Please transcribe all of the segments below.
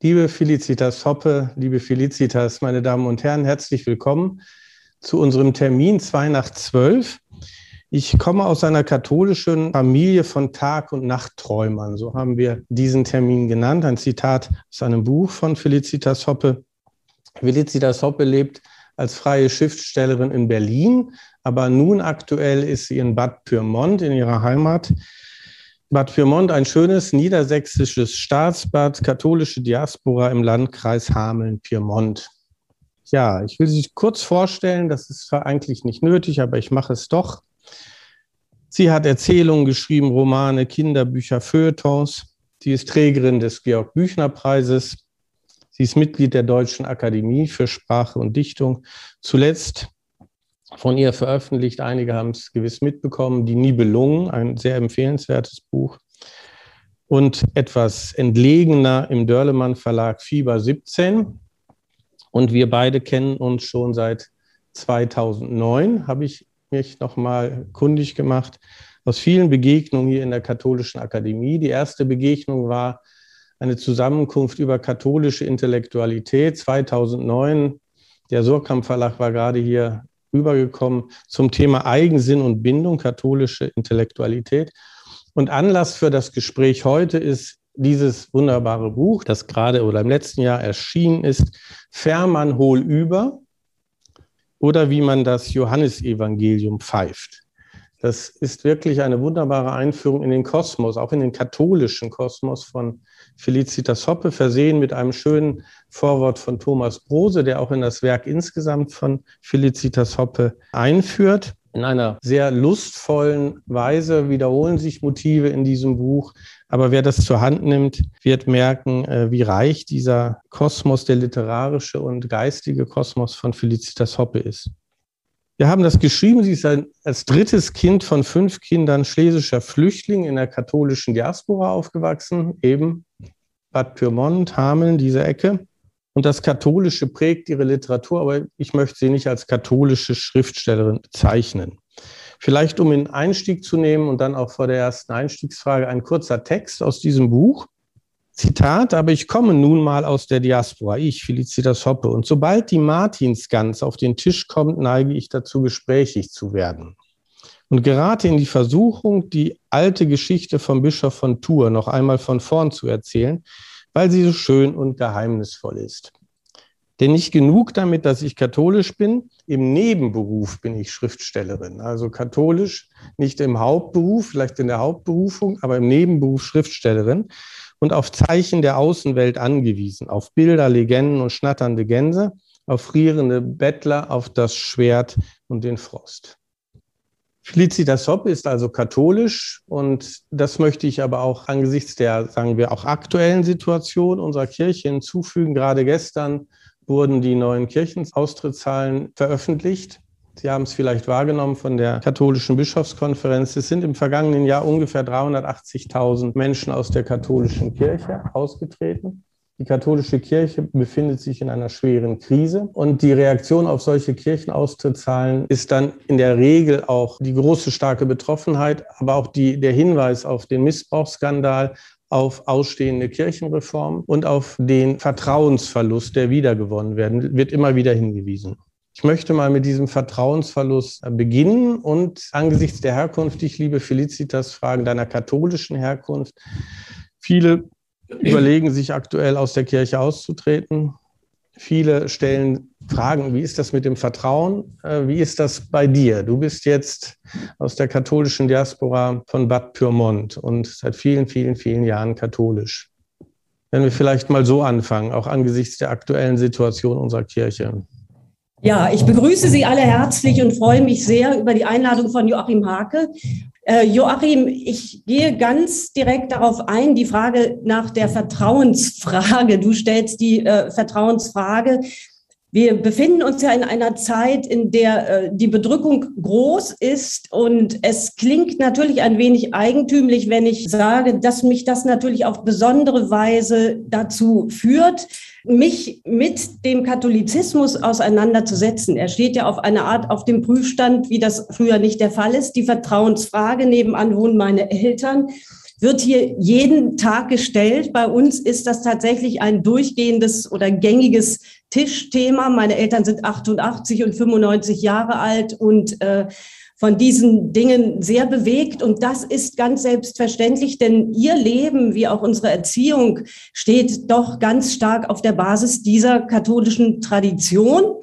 Liebe Felicitas Hoppe, liebe Felicitas, meine Damen und Herren, herzlich willkommen zu unserem Termin 2 nach 12. Ich komme aus einer katholischen Familie von Tag- und Nachtträumern. So haben wir diesen Termin genannt. Ein Zitat aus einem Buch von Felicitas Hoppe. Felicitas Hoppe lebt als freie Schriftstellerin in Berlin, aber nun aktuell ist sie in Bad Pyrmont in ihrer Heimat Bad Pyrmont, ein schönes niedersächsisches Staatsbad, katholische Diaspora im Landkreis Hameln-Pyrmont. Ja, ich will Sie kurz vorstellen, das ist zwar eigentlich nicht nötig, aber ich mache es doch. Sie hat Erzählungen geschrieben, Romane, Kinderbücher, Feuilletons. Sie ist Trägerin des Georg-Büchner-Preises. Sie ist Mitglied der Deutschen Akademie für Sprache und Dichtung. Zuletzt von ihr veröffentlicht. Einige haben es gewiss mitbekommen. Die Nibelungen, ein sehr empfehlenswertes Buch. Und etwas entlegener im Dörlemann Verlag Fieber 17. Und wir beide kennen uns schon seit 2009, habe ich mich nochmal kundig gemacht, aus vielen Begegnungen hier in der Katholischen Akademie. Die erste Begegnung war eine Zusammenkunft über katholische Intellektualität 2009. Der Surkamp Verlag war gerade hier rübergekommen zum Thema Eigensinn und Bindung, katholische Intellektualität. Und Anlass für das Gespräch heute ist dieses wunderbare Buch, das gerade oder im letzten Jahr erschienen ist, Fährmann hol über oder wie man das Johannesevangelium pfeift. Das ist wirklich eine wunderbare Einführung in den Kosmos, auch in den katholischen Kosmos von Felicitas Hoppe, versehen mit einem schönen Vorwort von Thomas Brose, der auch in das Werk insgesamt von Felicitas Hoppe einführt. In einer sehr lustvollen Weise wiederholen sich Motive in diesem Buch. Aber wer das zur Hand nimmt, wird merken, äh, wie reich dieser Kosmos, der literarische und geistige Kosmos von Felicitas Hoppe ist. Wir haben das geschrieben. Sie ist ein, als drittes Kind von fünf Kindern schlesischer Flüchtling in der katholischen Diaspora aufgewachsen, eben Bad Pyrmont, Hameln, diese Ecke. Und das Katholische prägt ihre Literatur, aber ich möchte sie nicht als katholische Schriftstellerin bezeichnen. Vielleicht, um in Einstieg zu nehmen und dann auch vor der ersten Einstiegsfrage ein kurzer Text aus diesem Buch. Zitat, aber ich komme nun mal aus der Diaspora, ich, Felicitas Hoppe, und sobald die Martinsgans auf den Tisch kommt, neige ich dazu, gesprächig zu werden. Und gerate in die Versuchung, die alte Geschichte vom Bischof von Tours noch einmal von vorn zu erzählen, weil sie so schön und geheimnisvoll ist. Denn nicht genug damit, dass ich katholisch bin, im Nebenberuf bin ich Schriftstellerin. Also katholisch, nicht im Hauptberuf, vielleicht in der Hauptberufung, aber im Nebenberuf Schriftstellerin und auf Zeichen der Außenwelt angewiesen, auf Bilder, Legenden und schnatternde Gänse, auf frierende Bettler, auf das Schwert und den Frost. Felicitas Hopp ist also katholisch und das möchte ich aber auch angesichts der, sagen wir, auch aktuellen Situation unserer Kirche hinzufügen. Gerade gestern wurden die neuen Kirchenaustrittszahlen veröffentlicht. Sie haben es vielleicht wahrgenommen von der katholischen Bischofskonferenz. Es sind im vergangenen Jahr ungefähr 380.000 Menschen aus der katholischen Kirche ausgetreten. Die katholische Kirche befindet sich in einer schweren Krise und die Reaktion auf solche Kirchenaustrittszahlen ist dann in der Regel auch die große, starke Betroffenheit, aber auch die, der Hinweis auf den Missbrauchsskandal, auf ausstehende Kirchenreformen und auf den Vertrauensverlust, der wiedergewonnen werden, wird immer wieder hingewiesen. Ich möchte mal mit diesem Vertrauensverlust beginnen und angesichts der Herkunft, ich liebe Felicitas, Fragen deiner katholischen Herkunft. Viele überlegen sich aktuell aus der Kirche auszutreten. Viele stellen Fragen, wie ist das mit dem Vertrauen? Äh, wie ist das bei dir? Du bist jetzt aus der katholischen Diaspora von Bad Pyrmont und seit vielen, vielen, vielen Jahren katholisch. Wenn wir vielleicht mal so anfangen, auch angesichts der aktuellen Situation unserer Kirche. Ja, ich begrüße Sie alle herzlich und freue mich sehr über die Einladung von Joachim Hake. Äh, Joachim, ich gehe ganz direkt darauf ein, die Frage nach der Vertrauensfrage. Du stellst die äh, Vertrauensfrage. Wir befinden uns ja in einer Zeit, in der äh, die Bedrückung groß ist und es klingt natürlich ein wenig eigentümlich, wenn ich sage, dass mich das natürlich auf besondere Weise dazu führt, mich mit dem Katholizismus auseinanderzusetzen. Er steht ja auf eine Art auf dem Prüfstand, wie das früher nicht der Fall ist. Die Vertrauensfrage, nebenan wohnen meine Eltern. wird hier jeden Tag gestellt. Bei uns ist das tatsächlich ein durchgehendes oder gängiges Tischthema. Meine Eltern sind 88 und 95 Jahre alt und äh, von diesen Dingen sehr bewegt. Und das ist ganz selbstverständlich, denn ihr Leben wie auch unsere Erziehung steht doch ganz stark auf der Basis dieser katholischen Tradition.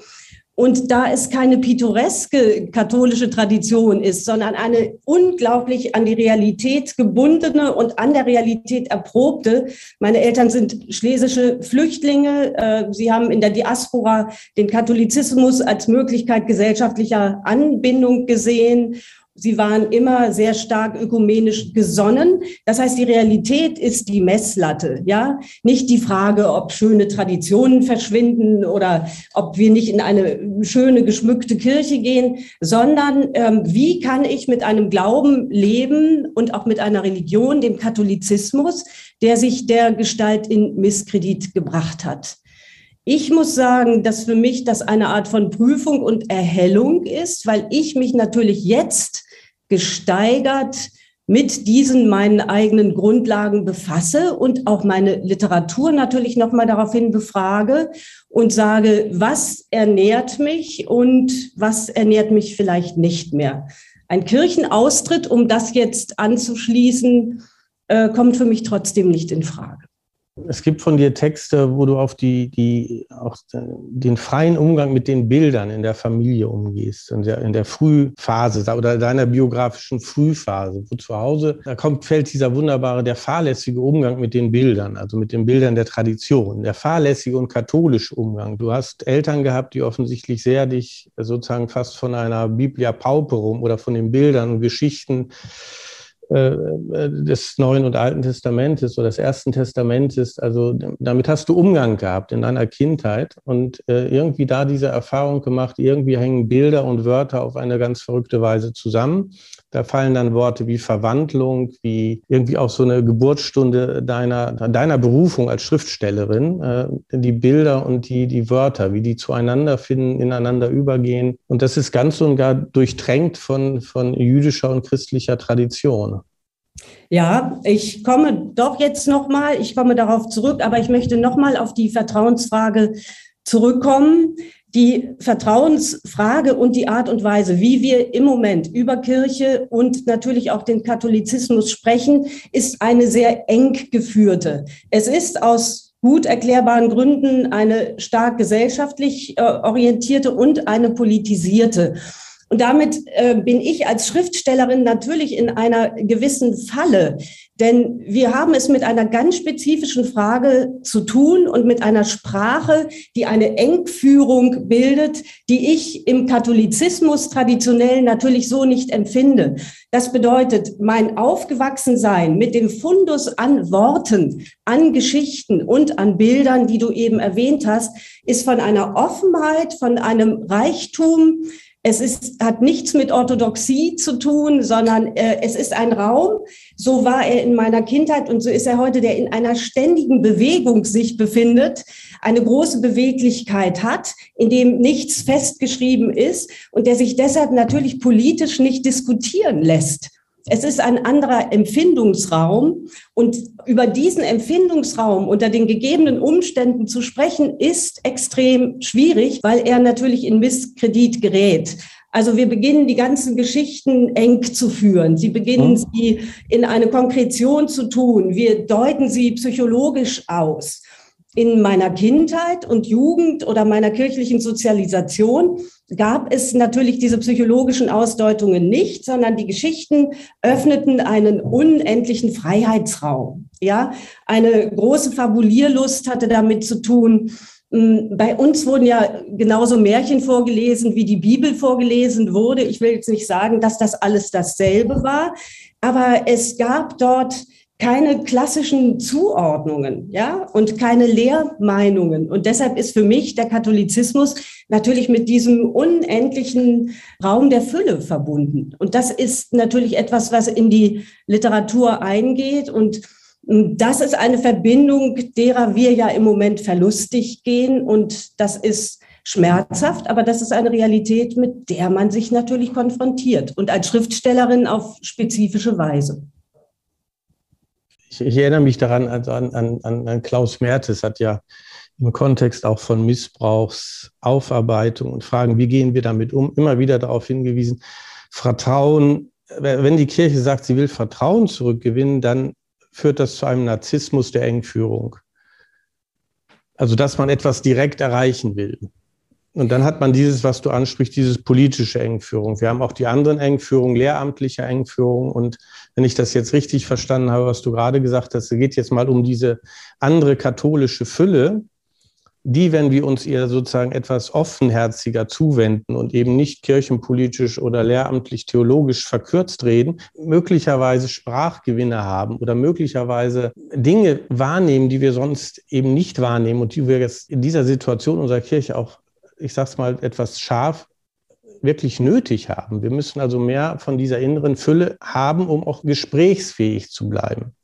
Und da es keine pittoreske katholische Tradition ist, sondern eine unglaublich an die Realität gebundene und an der Realität erprobte. Meine Eltern sind schlesische Flüchtlinge. Äh, sie haben in der Diaspora den Katholizismus als Möglichkeit gesellschaftlicher Anbindung gesehen Sie waren immer sehr stark ökumenisch gesonnen. Das heißt, die Realität ist die Messlatte, ja. Nicht die Frage, ob schöne Traditionen verschwinden oder ob wir nicht in eine schöne, geschmückte Kirche gehen, sondern ähm, wie kann ich mit einem Glauben leben und auch mit einer Religion, dem Katholizismus, der sich der Gestalt in Misskredit gebracht hat. Ich muss sagen, dass für mich das eine Art von Prüfung und Erhellung ist, weil ich mich natürlich jetzt gesteigert mit diesen meinen eigenen Grundlagen befasse und auch meine Literatur natürlich nochmal daraufhin befrage und sage, was ernährt mich und was ernährt mich vielleicht nicht mehr. Ein Kirchenaustritt, um das jetzt anzuschließen, äh, kommt für mich trotzdem nicht in Frage. Es gibt von dir Texte, wo du auf die, die, auch den freien Umgang mit den Bildern in der Familie umgehst, in der, in der Frühphase oder deiner biografischen Frühphase, wo zu Hause, da kommt, fällt dieser wunderbare, der fahrlässige Umgang mit den Bildern, also mit den Bildern der Tradition, der fahrlässige und katholische Umgang. Du hast Eltern gehabt, die offensichtlich sehr dich sozusagen fast von einer Biblia Pauperum oder von den Bildern und Geschichten des Neuen und Alten Testamentes oder des Ersten Testamentes. Also damit hast du Umgang gehabt in deiner Kindheit und äh, irgendwie da diese Erfahrung gemacht, irgendwie hängen Bilder und Wörter auf eine ganz verrückte Weise zusammen. Da fallen dann Worte wie Verwandlung, wie irgendwie auch so eine Geburtsstunde deiner, deiner Berufung als Schriftstellerin, äh, die Bilder und die, die Wörter, wie die zueinander finden, ineinander übergehen. Und das ist ganz und gar durchtränkt von, von jüdischer und christlicher Tradition. Ja, ich komme doch jetzt nochmal, ich komme darauf zurück, aber ich möchte nochmal auf die Vertrauensfrage zurückkommen die Vertrauensfrage und die Art und Weise, wie wir im Moment über Kirche und natürlich auch den Katholizismus sprechen, ist eine sehr eng geführte. Es ist aus gut erklärbaren Gründen eine stark gesellschaftlich äh, orientierte und eine politisierte. Und damit äh, bin ich als Schriftstellerin natürlich in einer gewissen Falle, denn wir haben es mit einer ganz spezifischen Frage zu tun und mit einer Sprache, die eine Engführung bildet, die ich im Katholizismus traditionell natürlich so nicht empfinde. Das bedeutet, mein Aufgewachsensein mit dem Fundus an Worten, an Geschichten und an Bildern, die du eben erwähnt hast, ist von einer Offenheit, von einem Reichtum, es ist, hat nichts mit Orthodoxie zu tun, sondern äh, es ist ein Raum. So war er in meiner Kindheit und so ist er heute, der in einer ständigen Bewegung sich befindet, eine große Beweglichkeit hat, in dem nichts festgeschrieben ist und der sich deshalb natürlich politisch nicht diskutieren lässt. Es ist ein anderer Empfindungsraum und über diesen Empfindungsraum unter den gegebenen Umständen zu sprechen, ist extrem schwierig, weil er natürlich in Misskredit gerät. Also wir beginnen die ganzen Geschichten eng zu führen. Sie beginnen mhm. sie in eine Konkretion zu tun. Wir deuten sie psychologisch aus in meiner Kindheit und Jugend oder meiner kirchlichen Sozialisation gab es natürlich diese psychologischen Ausdeutungen nicht, sondern die Geschichten öffneten einen unendlichen Freiheitsraum. Ja, eine große Fabulierlust hatte damit zu tun. Hm, bei uns wurden ja genauso Märchen vorgelesen, wie die Bibel vorgelesen wurde. Ich will jetzt nicht sagen, dass das alles dasselbe war, aber es gab dort keine klassischen Zuordnungen, ja, und keine Lehrmeinungen. Und deshalb ist für mich der Katholizismus natürlich mit diesem unendlichen Raum der Fülle verbunden. Und das ist natürlich etwas, was in die Literatur eingeht und das ist eine Verbindung, derer wir ja im Moment verlustig gehen und das ist schmerzhaft, aber das ist eine Realität, mit der man sich natürlich konfrontiert und als Schriftstellerin auf spezifische Weise. Ich, ich erinnere mich daran an, an, an, an Klaus Mertes, hat ja im Kontext auch von Missbrauchsaufarbeitung und Fragen, wie gehen wir damit um, immer wieder darauf hingewiesen, Vertrauen, wenn die Kirche sagt, sie will Vertrauen zurückgewinnen, dann führt das zu einem Narzissmus der Engführung. Also, dass man etwas direkt erreichen will. Und dann hat man dieses, was du ansprichst, dieses politische Engführung. Wir haben auch die anderen Engführungen, lehramtliche Engführung. Und wenn ich das jetzt richtig verstanden habe, was du gerade gesagt hast, es geht jetzt mal um diese andere katholische Fülle, die, wenn wir uns ihr sozusagen etwas offenherziger zuwenden und eben nicht kirchenpolitisch oder lehramtlich theologisch verkürzt reden, möglicherweise Sprachgewinne haben oder möglicherweise Dinge wahrnehmen, die wir sonst eben nicht wahrnehmen und die wir jetzt in dieser Situation unserer Kirche auch, ich sage es mal etwas scharf, wirklich nötig haben. Wir müssen also mehr von dieser inneren Fülle haben, um auch gesprächsfähig zu bleiben.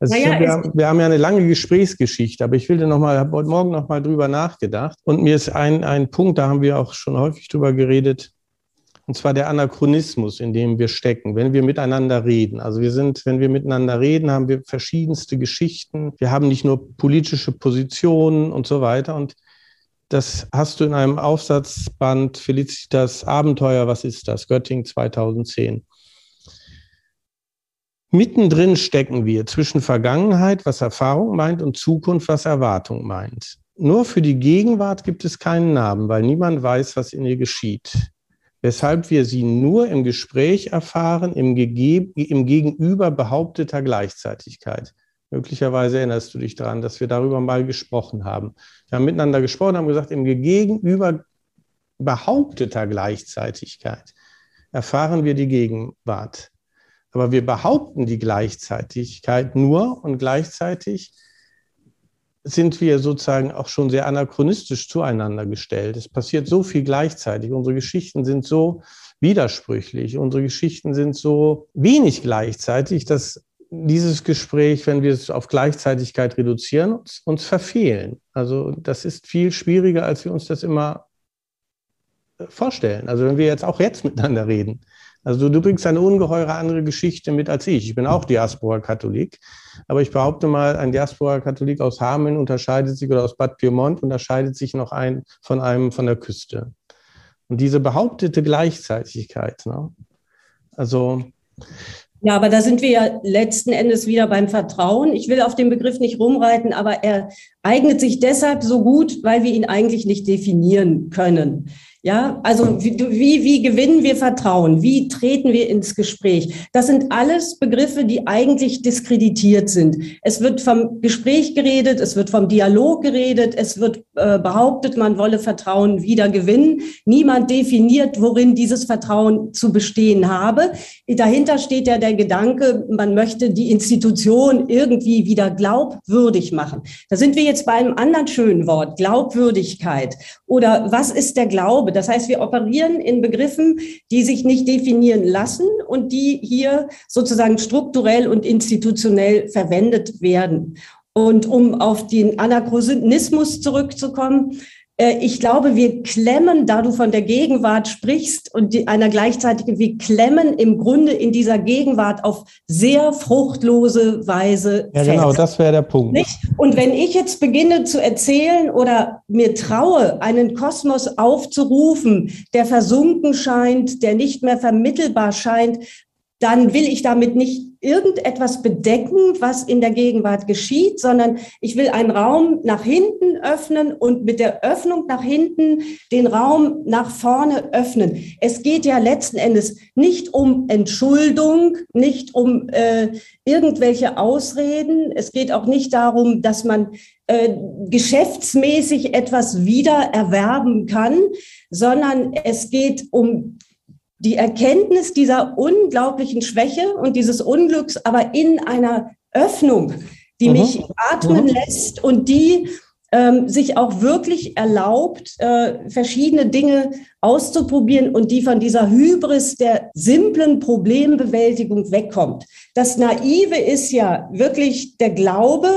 Also naja, wir, haben, wir, haben, ja eine lange Gesprächsgeschichte, aber ich will da noch mal, habe heute Morgen noch mal drüber nachgedacht. Und mir ist ein, ein Punkt, da haben wir auch schon häufig drüber geredet, und zwar der Anachronismus, in dem wir stecken, wenn wir miteinander reden. Also wir sind, wenn wir miteinander reden, haben wir verschiedenste Geschichten. Wir haben nicht nur politische Positionen und so weiter. Und das hast du in einem Aufsatzband Felicitas Abenteuer, was ist das? Göttingen 2010. Mittendrin stecken wir zwischen Vergangenheit, was Erfahrung meint, und Zukunft, was Erwartung meint. Nur für die Gegenwart gibt es keinen Namen, weil niemand weiß, was in ihr geschieht. Weshalb wir sie nur im Gespräch erfahren, im, Gege im Gegenüber behaupteter Gleichzeitigkeit. Möglicherweise erinnerst du dich daran, dass wir darüber mal gesprochen haben. Wir haben miteinander gesprochen, haben gesagt, im Gegenüber behaupteter Gleichzeitigkeit erfahren wir die Gegenwart. Aber wir behaupten die Gleichzeitigkeit nur und gleichzeitig sind wir sozusagen auch schon sehr anachronistisch zueinander gestellt. Es passiert so viel gleichzeitig. Unsere Geschichten sind so widersprüchlich. Unsere Geschichten sind so wenig gleichzeitig, dass dieses Gespräch, wenn wir es auf Gleichzeitigkeit reduzieren, uns, uns verfehlen. Also das ist viel schwieriger, als wir uns das immer vorstellen. Also wenn wir jetzt auch jetzt miteinander reden, also du bringst eine ungeheure andere Geschichte mit als ich. Ich bin auch Diaspora-Katholik, aber ich behaupte mal, ein Diaspora-Katholik aus Hameln unterscheidet sich oder aus Bad Pyrmont unterscheidet sich noch ein von einem von der Küste. Und diese behauptete Gleichzeitigkeit, ne? also ja, aber da sind wir ja letzten Endes wieder beim Vertrauen. Ich will auf den Begriff nicht rumreiten, aber er eignet sich deshalb so gut, weil wir ihn eigentlich nicht definieren können. Ja, also wie, wie, wie gewinnen wir Vertrauen? Wie treten wir ins Gespräch? Das sind alles Begriffe, die eigentlich diskreditiert sind. Es wird vom Gespräch geredet, es wird vom Dialog geredet, es wird äh, behauptet, man wolle Vertrauen wieder gewinnen. Niemand definiert, worin dieses Vertrauen zu bestehen habe. Dahinter steht ja der Gedanke, man möchte die Institution irgendwie wieder glaubwürdig machen. Da sind wir jetzt bei einem anderen schönen Wort, Glaubwürdigkeit. Oder was ist der Glaube? Das heißt, wir operieren in Begriffen, die sich nicht definieren lassen und die hier sozusagen strukturell und institutionell verwendet werden. Und um auf den Anachronismus zurückzukommen, ich glaube, wir klemmen, da du von der Gegenwart sprichst und die, einer gleichzeitigen, wir klemmen im Grunde in dieser Gegenwart auf sehr fruchtlose Weise. Ja, genau, das wäre der Punkt. Nicht? Und wenn ich jetzt beginne zu erzählen oder mir traue, einen Kosmos aufzurufen, der versunken scheint, der nicht mehr vermittelbar scheint, dann will ich damit nicht irgendetwas bedecken, was in der Gegenwart geschieht, sondern ich will einen Raum nach hinten öffnen und mit der Öffnung nach hinten den Raum nach vorne öffnen. Es geht ja letzten Endes nicht um Entschuldung, nicht um äh, irgendwelche Ausreden. Es geht auch nicht darum, dass man äh, geschäftsmäßig etwas wieder erwerben kann, sondern es geht um die Erkenntnis dieser unglaublichen Schwäche und dieses Unglücks, aber in einer Öffnung, die mhm. mich atmen mhm. lässt und die ähm, sich auch wirklich erlaubt, äh, verschiedene Dinge auszuprobieren und die von dieser Hybris der simplen Problembewältigung wegkommt. Das Naive ist ja wirklich der Glaube,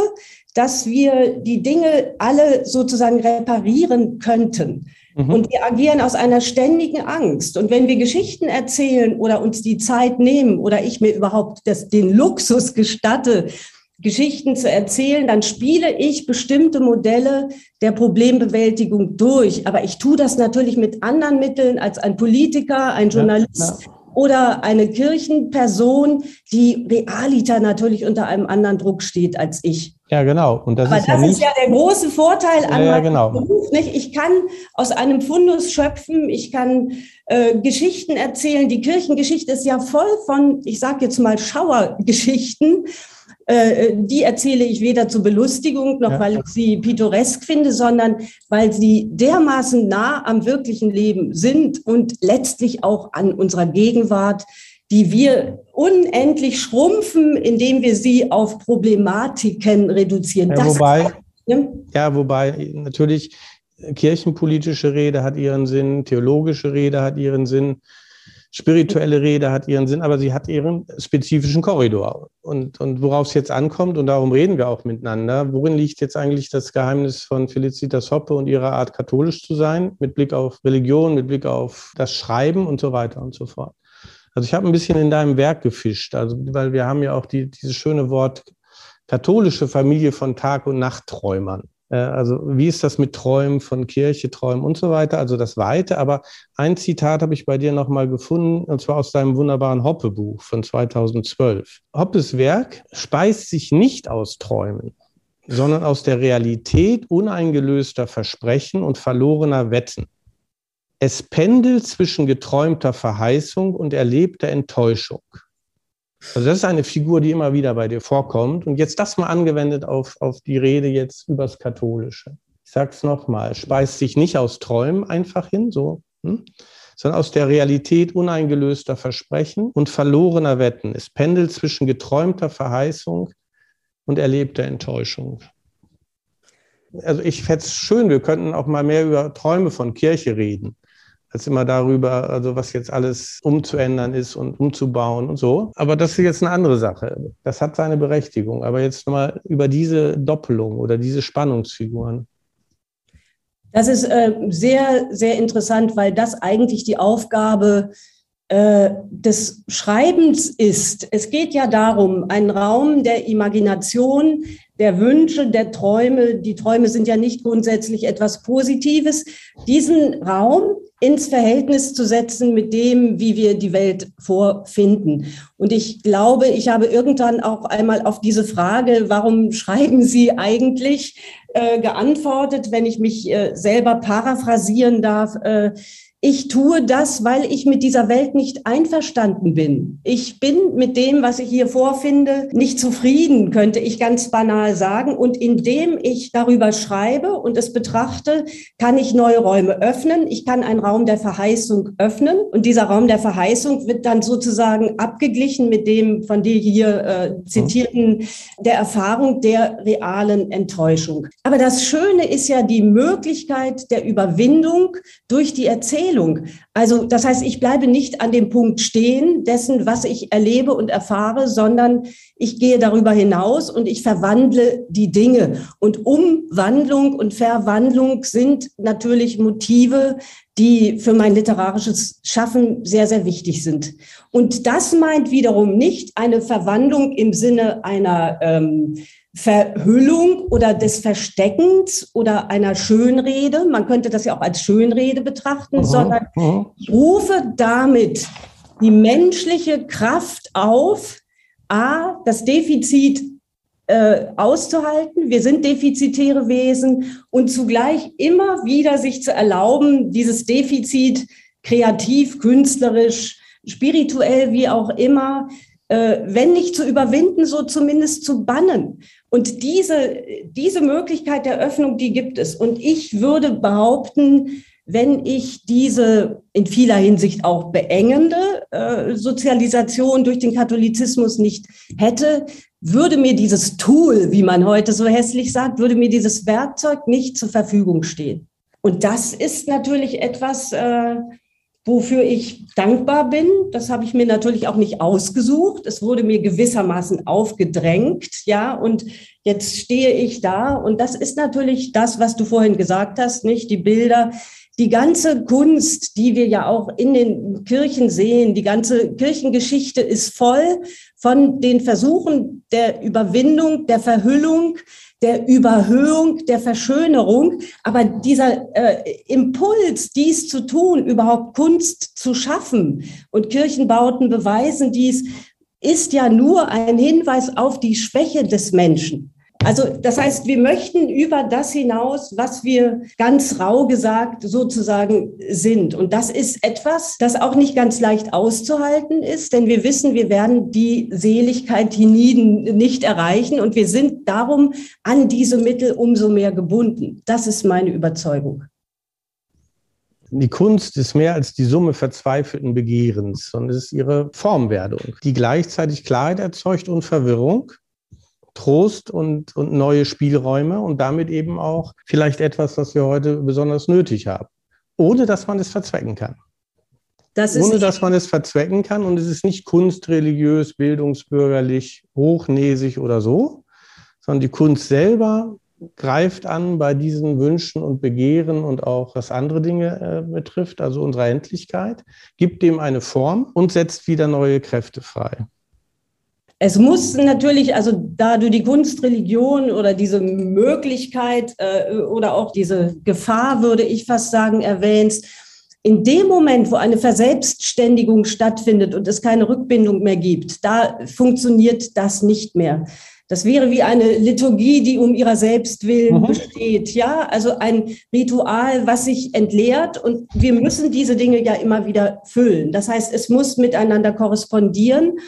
dass wir die Dinge alle sozusagen reparieren könnten. Mhm. Und wir agieren aus einer ständigen Angst. Und wenn wir Geschichten erzählen oder uns die Zeit nehmen oder ich mir überhaupt das, den Luxus gestatte, Geschichten zu erzählen, dann spiele ich bestimmte Modelle der Problembewältigung durch. Aber ich tue das natürlich mit anderen Mitteln als ein Politiker, ein Journalist. Ja, ja oder eine Kirchenperson, die realiter natürlich unter einem anderen Druck steht als ich. Ja, genau. Und das Aber ist das ja ist ja der große Vorteil an ja, genau. Beruf. Nicht? Ich kann aus einem Fundus schöpfen, ich kann äh, Geschichten erzählen. Die Kirchengeschichte ist ja voll von, ich sage jetzt mal, Schauergeschichten. Äh, die erzähle ich weder zur Belustigung noch, ja. weil ich sie pittoresk finde, sondern weil sie dermaßen nah am wirklichen Leben sind und letztlich auch an unserer Gegenwart, die wir unendlich schrumpfen, indem wir sie auf Problematiken reduzieren. Ja, wobei, ja? ja, wobei natürlich kirchenpolitische Rede hat ihren Sinn, theologische Rede hat ihren Sinn spirituelle Rede hat ihren Sinn, aber sie hat ihren spezifischen Korridor. Und, und worauf es jetzt ankommt, und darum reden wir auch miteinander, worin liegt jetzt eigentlich das Geheimnis von Felicitas Hoppe und ihrer Art, katholisch zu sein, mit Blick auf Religion, mit Blick auf das Schreiben und so weiter und so fort. Also ich habe ein bisschen in deinem Werk gefischt, also weil wir haben ja auch die, dieses schöne Wort katholische Familie von Tag- und Nachtträumern. Äh, also wie ist das mit Träumen von Kirche, Träumen und so weiter, also das Weite. Aber ein Zitat habe ich bei dir nochmal gefunden, und zwar aus deinem wunderbaren Hoppe-Buch von 2012. Hoppes Werk speist sich nicht aus Träumen, sondern aus der Realität uneingelöster Versprechen und verlorener Wetten. Es pendelt zwischen geträumter Verheißung und erlebter Enttäuschung. Also das ist eine Figur, die immer wieder bei dir vorkommt. Und jetzt das mal angewendet auf, auf die Rede jetzt übers Katholische. Ich sage es nochmal, speist sich nicht aus Träumen einfach hin, so, hm? sondern aus der Realität uneingelöster Versprechen und verlorener Wetten. Es pendelt zwischen geträumter Verheißung und erlebter Enttäuschung. Also ich fände es schön, wir könnten auch mal mehr über Träume von Kirche reden als immer darüber, also was jetzt alles umzuändern ist und umzubauen und so. Aber das ist jetzt eine andere Sache. Das hat seine Berechtigung. Aber jetzt nochmal über diese Doppelung oder diese Spannungsfiguren. Das ist äh, sehr, sehr interessant, weil das eigentlich die Aufgabe äh, des Schreibens ist. Es geht ja darum, einen Raum der Imagination, der Wünsche, der Träume, die Träume sind ja nicht grundsätzlich etwas Positives, diesen Raum ins Verhältnis zu setzen mit dem, wie wir die Welt vorfinden. Und ich glaube, ich habe irgendwann auch einmal auf diese Frage, warum schreiben Sie eigentlich, äh, geantwortet, wenn ich mich äh, selber paraphrasieren darf. Äh, ich tue das, weil ich mit dieser Welt nicht einverstanden bin. Ich bin mit dem, was ich hier vorfinde, nicht zufrieden, könnte ich ganz banal sagen. Und indem ich darüber schreibe und es betrachte, kann ich neue Räume öffnen. Ich kann einen Raum der Verheißung öffnen. Und dieser Raum der Verheißung wird dann sozusagen abgeglichen mit dem von dir hier äh, zitierten, der Erfahrung der realen Enttäuschung. Aber das Schöne ist ja die Möglichkeit der Überwindung durch die Erzählung. Erzählung. Also das heißt, ich bleibe nicht an dem Punkt stehen dessen, was ich erlebe und erfahre, sondern ich gehe darüber hinaus und ich verwandle die Dinge. Und Umwandlung und Verwandlung sind natürlich Motive, die für mein literarisches Schaffen sehr, sehr wichtig sind. Und das meint wiederum nicht eine Verwandlung im Sinne einer ähm, Verhüllung oder des Versteckens oder einer Schönrede, man könnte das ja auch als Schönrede betrachten, mhm. sondern mhm. ich rufe damit die menschliche Kraft auf, a, das Defizit äh, auszuhalten. Wir sind defizitäre Wesen und zugleich immer wieder sich zu erlauben, dieses Defizit kreativ, künstlerisch, spirituell, wie auch immer, äh, wenn nicht zu überwinden, so zumindest zu bannen. Und diese, diese Möglichkeit der Öffnung, die gibt es. Und ich würde behaupten, wenn ich diese in vieler Hinsicht auch beengende äh, Sozialisation durch den Katholizismus nicht hätte, würde mir dieses Tool, wie man heute so hässlich sagt, würde mir dieses Werkzeug nicht zur Verfügung stehen. Und das ist natürlich etwas, äh, wofür ich dankbar bin. Das habe ich mir natürlich auch nicht ausgesucht. Es wurde mir gewissermaßen aufgedrängt, ja, und jetzt stehe ich da und das ist natürlich das, was du vorhin gesagt hast, nicht die Bilder, die ganze Kunst, die wir ja auch in den Kirchen sehen, die ganze Kirchengeschichte ist voll von den Versuchen der Überwindung, der Verhüllung, der Überhöhung, der Verschönerung. Aber dieser äh, Impuls, dies zu tun, überhaupt Kunst zu schaffen und Kirchenbauten beweisen dies, ist ja nur ein Hinweis auf die Schwäche des Menschen. Also das heißt, wir möchten über das hinaus, was wir ganz rau gesagt sozusagen sind. Und das ist etwas, das auch nicht ganz leicht auszuhalten ist, denn wir wissen, wir werden die Seligkeit hienieden nicht erreichen und wir sind darum an diese Mittel umso mehr gebunden. Das ist meine Überzeugung. Die Kunst ist mehr als die Summe verzweifelten Begehrens, sondern es ist ihre Formwerdung, die gleichzeitig Klarheit erzeugt und Verwirrung Trost und, und neue Spielräume und damit eben auch vielleicht etwas, was wir heute besonders nötig haben, ohne dass man es verzwecken kann. Das ohne dass man es verzwecken kann und es ist nicht kunst, religiös, bildungsbürgerlich, hochnäsig oder so, sondern die Kunst selber greift an bei diesen Wünschen und Begehren und auch was andere Dinge äh, betrifft, also unsere Endlichkeit, gibt dem eine Form und setzt wieder neue Kräfte frei. Es muss natürlich, also da du die Kunstreligion oder diese Möglichkeit äh, oder auch diese Gefahr, würde ich fast sagen, erwähnst, in dem Moment, wo eine Verselbstständigung stattfindet und es keine Rückbindung mehr gibt, da funktioniert das nicht mehr. Das wäre wie eine Liturgie, die um ihrer selbst willen mhm. besteht. Ja, also ein Ritual, was sich entleert und wir müssen diese Dinge ja immer wieder füllen. Das heißt, es muss miteinander korrespondieren.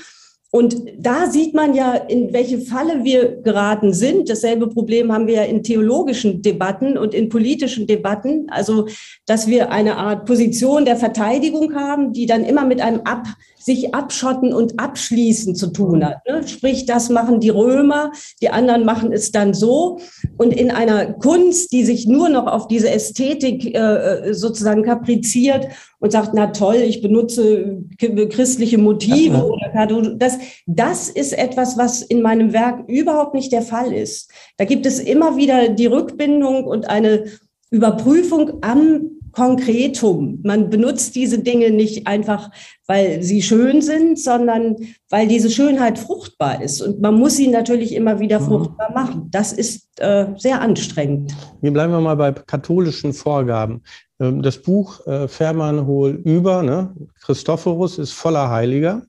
Und da sieht man ja, in welche Falle wir geraten sind. Dasselbe Problem haben wir ja in theologischen Debatten und in politischen Debatten. Also, dass wir eine Art Position der Verteidigung haben, die dann immer mit einem Ab sich abschotten und abschließen zu tun hat. Ne? Sprich, das machen die Römer, die anderen machen es dann so. Und in einer Kunst, die sich nur noch auf diese Ästhetik äh, sozusagen kapriziert und sagt, na toll, ich benutze christliche Motive oder das, das ist etwas, was in meinem Werk überhaupt nicht der Fall ist. Da gibt es immer wieder die Rückbindung und eine Überprüfung am Konkretum. Man benutzt diese Dinge nicht einfach, weil sie schön sind, sondern weil diese Schönheit fruchtbar ist. Und man muss sie natürlich immer wieder mhm. fruchtbar machen. Das ist äh, sehr anstrengend. Hier bleiben wir mal bei katholischen Vorgaben. Ähm, das Buch äh, Fährmann Hohl über, ne? Christophorus ist voller Heiliger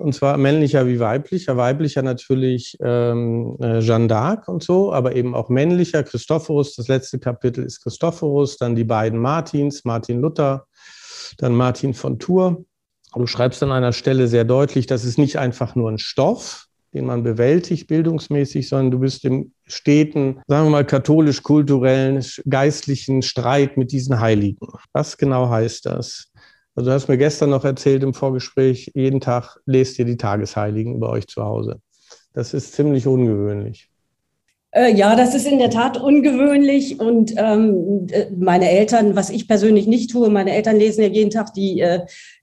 und zwar männlicher wie weiblicher. Weiblicher natürlich ähm, äh, Jeanne d'Arc und so, aber eben auch männlicher. Christophorus, das letzte Kapitel ist Christophorus, dann die beiden Martins, Martin Luther, dann Martin von Tours. Du schreibst an einer Stelle sehr deutlich, das ist nicht einfach nur ein Stoff, den man bewältigt bildungsmäßig, sondern du bist im steten, sagen wir mal, katholisch-kulturellen, geistlichen Streit mit diesen Heiligen. Was genau heißt das? Also du hast mir gestern noch erzählt im Vorgespräch, jeden Tag lest ihr die Tagesheiligen bei euch zu Hause. Das ist ziemlich ungewöhnlich. Äh, ja, das ist in der Tat ungewöhnlich. Und ähm, meine Eltern, was ich persönlich nicht tue, meine Eltern lesen ja jeden Tag die, äh,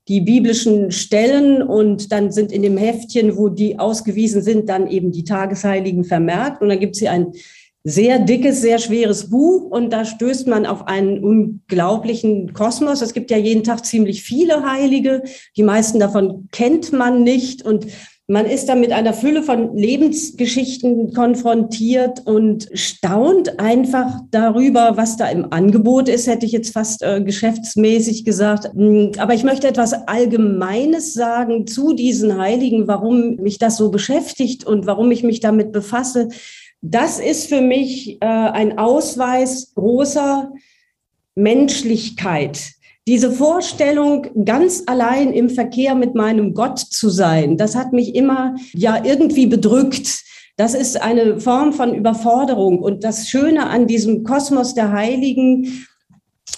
die biblischen Stellen und dann sind in dem Heftchen, wo die ausgewiesen sind, dann eben die Tagesheiligen vermerkt. Und dann gibt es hier ein sehr dickes, sehr schweres Buch und da stößt man auf einen unglaublichen Kosmos. Es gibt ja jeden Tag ziemlich viele Heilige. Die meisten davon kennt man nicht und man ist da mit einer Fülle von Lebensgeschichten konfrontiert und staunt einfach darüber, was da im Angebot ist, hätte ich jetzt fast äh, geschäftsmäßig gesagt. Hm, aber ich möchte etwas Allgemeines sagen zu diesen Heiligen, warum mich das so beschäftigt und warum ich mich damit befasse. Das ist für mich äh, ein Ausweis großer Menschlichkeit. Diese Vorstellung, ganz allein im Verkehr mit meinem Gott zu sein, das hat mich immer ja irgendwie bedrückt. Das ist eine Form von Überforderung. Und das Schöne an diesem Kosmos der Heiligen,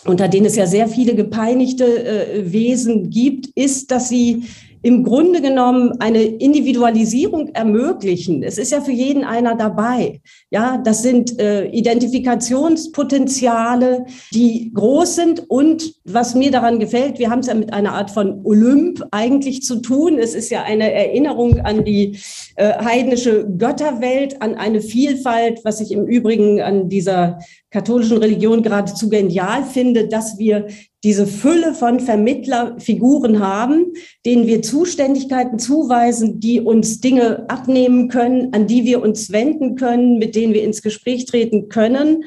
unter denen es ja sehr viele gepeinigte äh, Wesen gibt, ist, dass sie im Grunde genommen eine Individualisierung ermöglichen. Es ist ja für jeden einer dabei. Ja, das sind äh, Identifikationspotenziale, die groß sind. Und was mir daran gefällt, wir haben es ja mit einer Art von Olymp eigentlich zu tun. Es ist ja eine Erinnerung an die äh, heidnische Götterwelt, an eine Vielfalt, was ich im Übrigen an dieser katholischen Religion geradezu genial finde, dass wir diese Fülle von Vermittlerfiguren haben, denen wir Zuständigkeiten zuweisen, die uns Dinge abnehmen können, an die wir uns wenden können, mit denen wir ins Gespräch treten können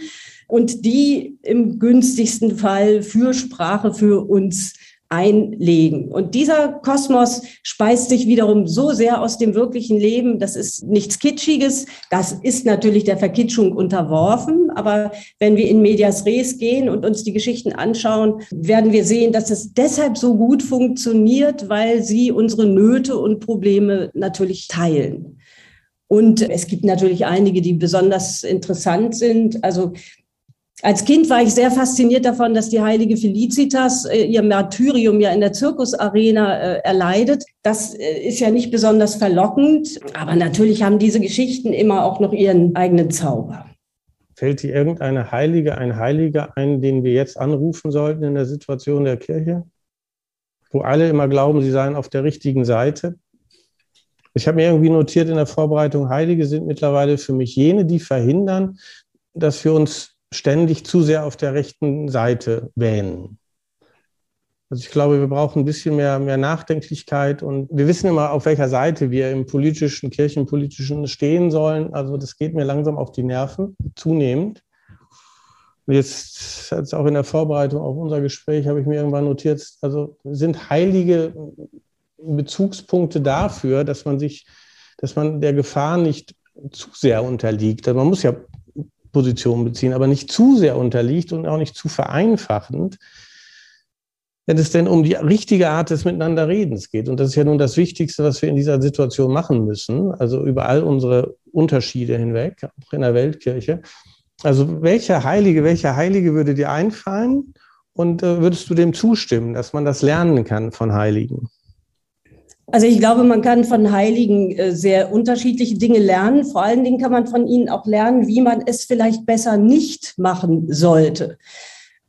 und die im günstigsten Fall für Sprache für uns einlegen. Und dieser Kosmos speist sich wiederum so sehr aus dem wirklichen Leben. Das ist nichts Kitschiges. Das ist natürlich der Verkitschung unterworfen. Aber wenn wir in Medias Res gehen und uns die Geschichten anschauen, werden wir sehen, dass es deshalb so gut funktioniert, weil sie unsere Nöte und Probleme natürlich teilen. Und es gibt natürlich einige, die besonders interessant sind. Also als Kind war ich sehr fasziniert davon, dass die heilige Felicitas äh, ihr Martyrium ja in der Zirkusarena äh, erleidet. Das äh, ist ja nicht besonders verlockend, aber natürlich haben diese Geschichten immer auch noch ihren eigenen Zauber. Fällt dir irgendeine Heilige, ein Heiliger ein, den wir jetzt anrufen sollten in der Situation der Kirche? Wo alle immer glauben, sie seien auf der richtigen Seite? Ich habe mir irgendwie notiert in der Vorbereitung, Heilige sind mittlerweile für mich jene, die verhindern, dass wir uns ständig zu sehr auf der rechten Seite wähnen. Also ich glaube, wir brauchen ein bisschen mehr, mehr Nachdenklichkeit und wir wissen immer, auf welcher Seite wir im politischen, kirchenpolitischen stehen sollen. Also das geht mir langsam auf die Nerven, zunehmend. Jetzt, jetzt auch in der Vorbereitung auf unser Gespräch, habe ich mir irgendwann notiert, also sind heilige Bezugspunkte dafür, dass man sich, dass man der Gefahr nicht zu sehr unterliegt. Also man muss ja Position beziehen, aber nicht zu sehr unterliegt und auch nicht zu vereinfachend, wenn es denn um die richtige Art des Miteinanderredens geht. Und das ist ja nun das Wichtigste, was wir in dieser Situation machen müssen, also über all unsere Unterschiede hinweg, auch in der Weltkirche. Also welcher Heilige, welcher Heilige würde dir einfallen und äh, würdest du dem zustimmen, dass man das lernen kann von Heiligen? Also ich glaube, man kann von Heiligen äh, sehr unterschiedliche Dinge lernen. Vor allen Dingen kann man von ihnen auch lernen, wie man es vielleicht besser nicht machen sollte.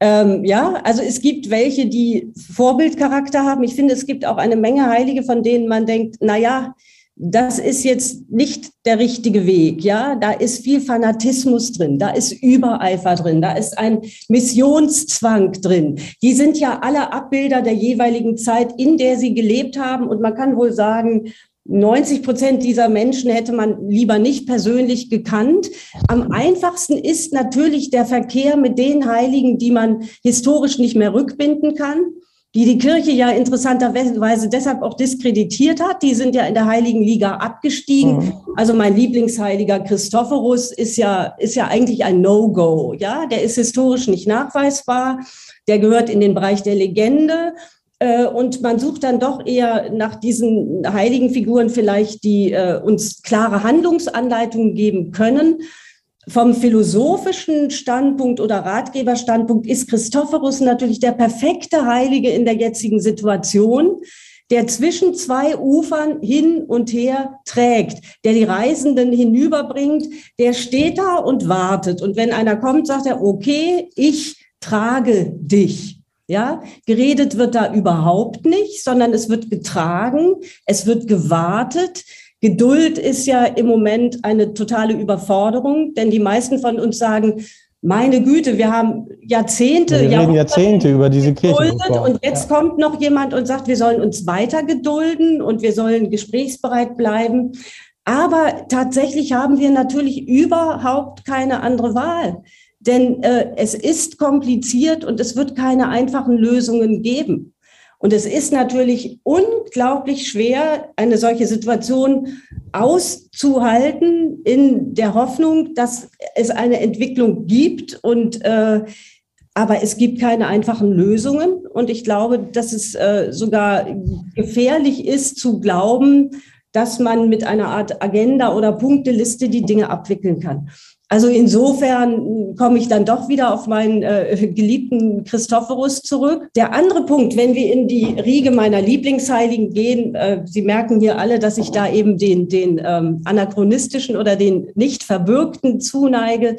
Ähm, ja, also es gibt welche, die Vorbildcharakter haben. Ich finde, es gibt auch eine Menge Heilige, von denen man denkt, na ja, das ist jetzt nicht der richtige Weg. Ja, da ist viel Fanatismus drin, da ist Übereifer drin, da ist ein Missionszwang drin. Die sind ja alle Abbilder der jeweiligen Zeit, in der sie gelebt haben. Und man kann wohl sagen, 90 Prozent dieser Menschen hätte man lieber nicht persönlich gekannt. Am einfachsten ist natürlich der Verkehr mit den Heiligen, die man historisch nicht mehr rückbinden kann die die Kirche ja interessanterweise deshalb auch diskreditiert hat. Die sind ja in der Heiligen Liga abgestiegen. Mhm. Also mein Lieblingsheiliger Christophorus ist ja, ist ja eigentlich ein No-Go. Ja, der ist historisch nicht nachweisbar. Der gehört in den Bereich der Legende. Äh, und man sucht dann doch eher nach diesen heiligen Figuren vielleicht, die äh, uns klare Handlungsanleitungen geben können. Vom philosophischen Standpunkt oder Ratgeberstandpunkt ist Christophorus natürlich der perfekte Heilige in der jetzigen Situation, der zwischen zwei Ufern hin und her trägt, der die Reisenden hinüberbringt, der steht da und wartet. Und wenn einer kommt, sagt er, okay, ich trage dich. Ja, geredet wird da überhaupt nicht, sondern es wird getragen, es wird gewartet, Geduld ist ja im Moment eine totale Überforderung, denn die meisten von uns sagen, meine Güte, wir haben Jahrzehnte, wir reden Jahrzehnte über diese Kirche. Und jetzt ja. kommt noch jemand und sagt, wir sollen uns weiter gedulden und wir sollen gesprächsbereit bleiben. Aber tatsächlich haben wir natürlich überhaupt keine andere Wahl. Denn äh, es ist kompliziert und es wird keine einfachen Lösungen geben. Und es ist natürlich unglaublich schwer, eine solche Situation auszuhalten in der Hoffnung, dass es eine Entwicklung gibt und äh, aber es gibt keine einfachen Lösungen. Und ich glaube, dass es äh, sogar gefährlich ist zu glauben, dass man mit einer Art Agenda oder Punkteliste die Dinge abwickeln kann. Also insofern komme ich dann doch wieder auf meinen äh, geliebten Christophorus zurück. Der andere Punkt, wenn wir in die Riege meiner Lieblingsheiligen gehen, äh, Sie merken hier alle, dass ich da eben den, den ähm, anachronistischen oder den nicht verbürgten zuneige.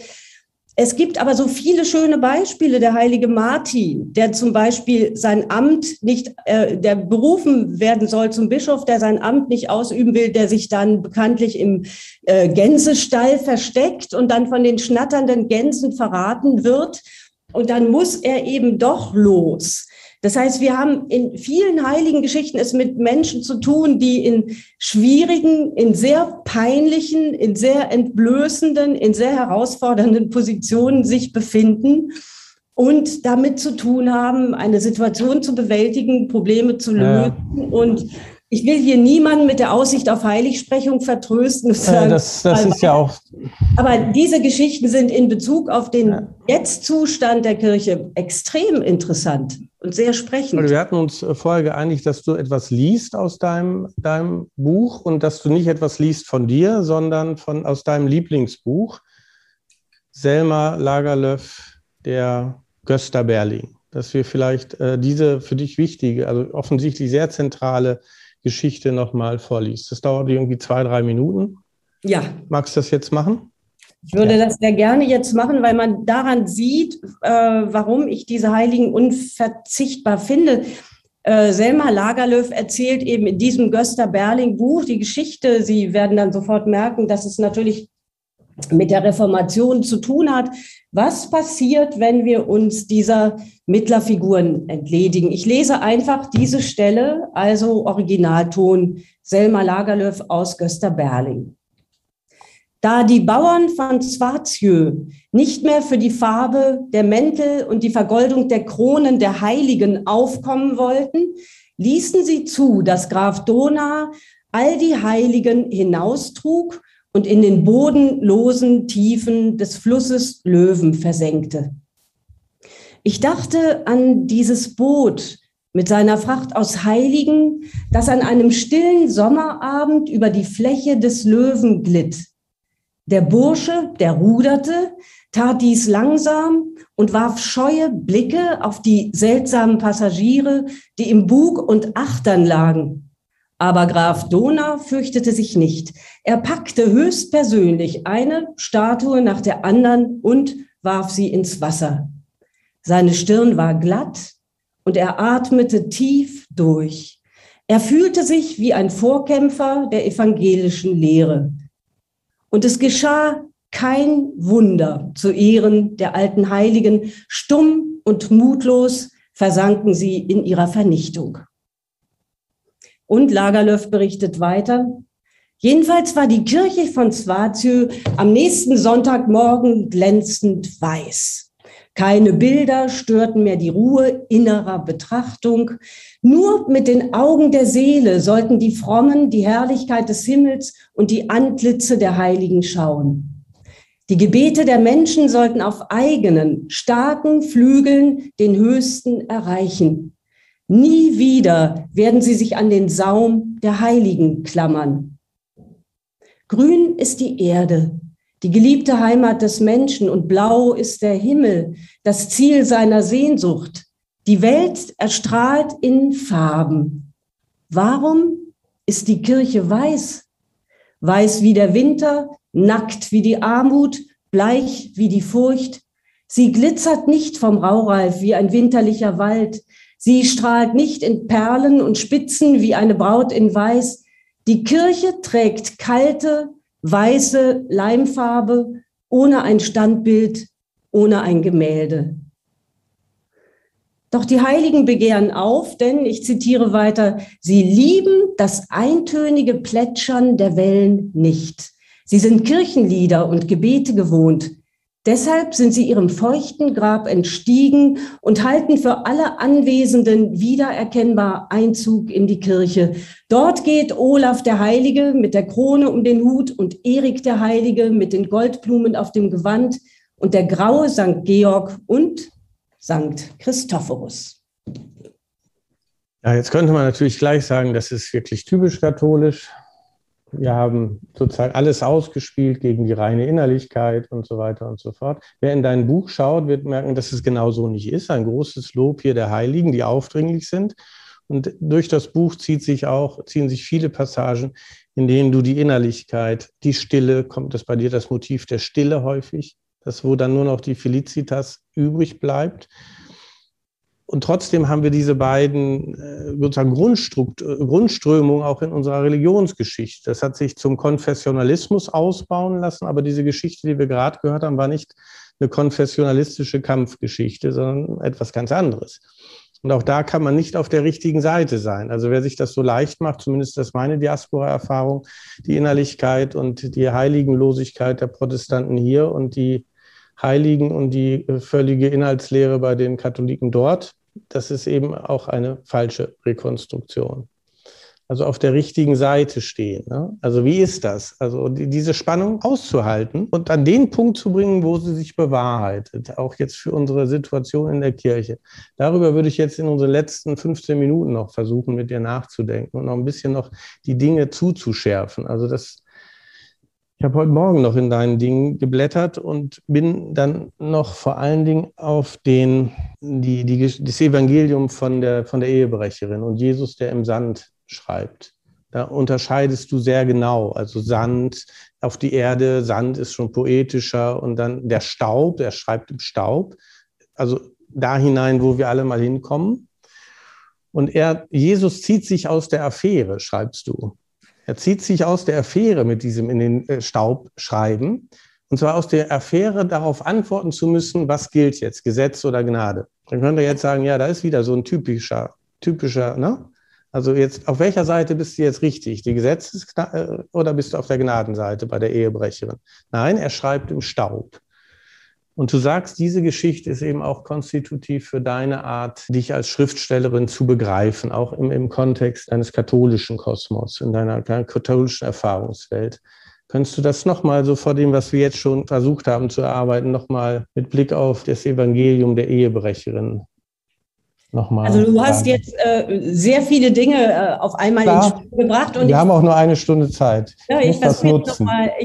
Es gibt aber so viele schöne Beispiele. Der heilige Martin, der zum Beispiel sein Amt nicht, äh, der berufen werden soll zum Bischof, der sein Amt nicht ausüben will, der sich dann bekanntlich im äh, Gänsestall versteckt und dann von den schnatternden Gänsen verraten wird. Und dann muss er eben doch los. Das heißt, wir haben in vielen heiligen Geschichten es mit Menschen zu tun, die in schwierigen, in sehr peinlichen, in sehr entblößenden, in sehr herausfordernden Positionen sich befinden und damit zu tun haben, eine Situation zu bewältigen, Probleme zu lösen ja. und ich will hier niemanden mit der Aussicht auf Heiligsprechung vertrösten. Sagen, das, das ist ja auch. Aber diese Geschichten sind in Bezug auf den ja. Jetzt-Zustand der Kirche extrem interessant und sehr sprechend. Also wir hatten uns äh, vorher geeinigt, dass du etwas liest aus deinem, deinem Buch und dass du nicht etwas liest von dir, sondern von, aus deinem Lieblingsbuch. Selma Lagerlöf, der Gösta Berling. Dass wir vielleicht äh, diese für dich wichtige, also offensichtlich sehr zentrale Geschichte nochmal vorliest. Das dauert irgendwie zwei, drei Minuten. Ja. Magst du das jetzt machen? Ich würde ja. das sehr gerne jetzt machen, weil man daran sieht, äh, warum ich diese Heiligen unverzichtbar finde. Äh, Selma Lagerlöf erzählt eben in diesem Göster Berling Buch die Geschichte. Sie werden dann sofort merken, dass es natürlich mit der Reformation zu tun hat. Was passiert, wenn wir uns dieser Mittlerfiguren entledigen? Ich lese einfach diese Stelle, also Originalton Selma Lagerlöf aus Göster Berling. Da die Bauern von Swartjö nicht mehr für die Farbe der Mäntel und die Vergoldung der Kronen der Heiligen aufkommen wollten, ließen sie zu, dass Graf Dona all die Heiligen hinaustrug und in den bodenlosen Tiefen des Flusses Löwen versenkte. Ich dachte an dieses Boot mit seiner Fracht aus Heiligen, das an einem stillen Sommerabend über die Fläche des Löwen glitt. Der Bursche, der ruderte, tat dies langsam und warf scheue Blicke auf die seltsamen Passagiere, die im Bug und Achtern lagen. Aber Graf Donau fürchtete sich nicht. Er packte höchstpersönlich eine Statue nach der anderen und warf sie ins Wasser. Seine Stirn war glatt und er atmete tief durch. Er fühlte sich wie ein Vorkämpfer der evangelischen Lehre. Und es geschah kein Wunder zu Ehren der alten Heiligen. Stumm und mutlos versanken sie in ihrer Vernichtung. Und Lagerlöf berichtet weiter. Jedenfalls war die Kirche von Svatio am nächsten Sonntagmorgen glänzend weiß. Keine Bilder störten mehr die Ruhe innerer Betrachtung. Nur mit den Augen der Seele sollten die Frommen die Herrlichkeit des Himmels und die Antlitze der Heiligen schauen. Die Gebete der Menschen sollten auf eigenen, starken Flügeln den Höchsten erreichen. Nie wieder werden sie sich an den Saum der Heiligen klammern. Grün ist die Erde, die geliebte Heimat des Menschen, und blau ist der Himmel, das Ziel seiner Sehnsucht. Die Welt erstrahlt in Farben. Warum ist die Kirche weiß? Weiß wie der Winter, nackt wie die Armut, bleich wie die Furcht. Sie glitzert nicht vom Raureif wie ein winterlicher Wald. Sie strahlt nicht in Perlen und Spitzen wie eine Braut in Weiß. Die Kirche trägt kalte, weiße Leimfarbe, ohne ein Standbild, ohne ein Gemälde. Doch die Heiligen begehren auf, denn ich zitiere weiter, sie lieben das eintönige Plätschern der Wellen nicht. Sie sind Kirchenlieder und Gebete gewohnt. Deshalb sind sie ihrem feuchten Grab entstiegen und halten für alle Anwesenden wiedererkennbar Einzug in die Kirche. Dort geht Olaf der Heilige mit der Krone um den Hut und Erik der Heilige mit den Goldblumen auf dem Gewand und der graue St. Georg und St. Christophorus. Ja, jetzt könnte man natürlich gleich sagen, das ist wirklich typisch katholisch. Wir haben sozusagen alles ausgespielt gegen die reine Innerlichkeit und so weiter und so fort. Wer in dein Buch schaut, wird merken, dass es genau so nicht ist. Ein großes Lob hier der Heiligen, die aufdringlich sind. Und durch das Buch zieht sich auch, ziehen sich viele Passagen, in denen du die Innerlichkeit, die Stille, kommt das bei dir das Motiv der Stille häufig, das wo dann nur noch die Felicitas übrig bleibt. Und trotzdem haben wir diese beiden äh, sozusagen Grundströmungen auch in unserer Religionsgeschichte. Das hat sich zum Konfessionalismus ausbauen lassen, aber diese Geschichte, die wir gerade gehört haben, war nicht eine konfessionalistische Kampfgeschichte, sondern etwas ganz anderes. Und auch da kann man nicht auf der richtigen Seite sein. Also wer sich das so leicht macht, zumindest das meine Diaspora-Erfahrung, die Innerlichkeit und die Heiligenlosigkeit der Protestanten hier und die Heiligen und die äh, völlige Inhaltslehre bei den Katholiken dort, das ist eben auch eine falsche Rekonstruktion. Also auf der richtigen Seite stehen. Ne? Also wie ist das? Also die, diese Spannung auszuhalten und an den Punkt zu bringen, wo sie sich bewahrheitet, auch jetzt für unsere Situation in der Kirche. Darüber würde ich jetzt in unseren letzten 15 Minuten noch versuchen, mit dir nachzudenken und noch ein bisschen noch die Dinge zuzuschärfen. Also das ich habe heute Morgen noch in deinen Dingen geblättert und bin dann noch vor allen Dingen auf den, die, die, das Evangelium von der, von der Ehebrecherin und Jesus, der im Sand schreibt. Da unterscheidest du sehr genau. Also Sand auf die Erde, Sand ist schon poetischer und dann der Staub, er schreibt im Staub. Also da hinein, wo wir alle mal hinkommen. Und er, Jesus zieht sich aus der Affäre, schreibst du. Er zieht sich aus der Affäre mit diesem in den äh, Staub schreiben. Und zwar aus der Affäre darauf antworten zu müssen, was gilt jetzt, Gesetz oder Gnade. Dann könnte er jetzt sagen, ja, da ist wieder so ein typischer, typischer, ne? Also jetzt, auf welcher Seite bist du jetzt richtig? Die Gesetzes- äh, oder bist du auf der Gnadenseite bei der Ehebrecherin? Nein, er schreibt im Staub. Und du sagst, diese Geschichte ist eben auch konstitutiv für deine Art, dich als Schriftstellerin zu begreifen, auch im, im Kontext eines katholischen Kosmos, in deiner katholischen Erfahrungswelt. Könntest du das nochmal so vor dem, was wir jetzt schon versucht haben zu erarbeiten, nochmal mit Blick auf das Evangelium der Ehebrecherin nochmal. Also du hast jetzt äh, sehr viele Dinge äh, auf einmal Klar. ins Spiel gebracht. Und wir haben auch nur eine Stunde Zeit. Ja, ich, ich versuche noch,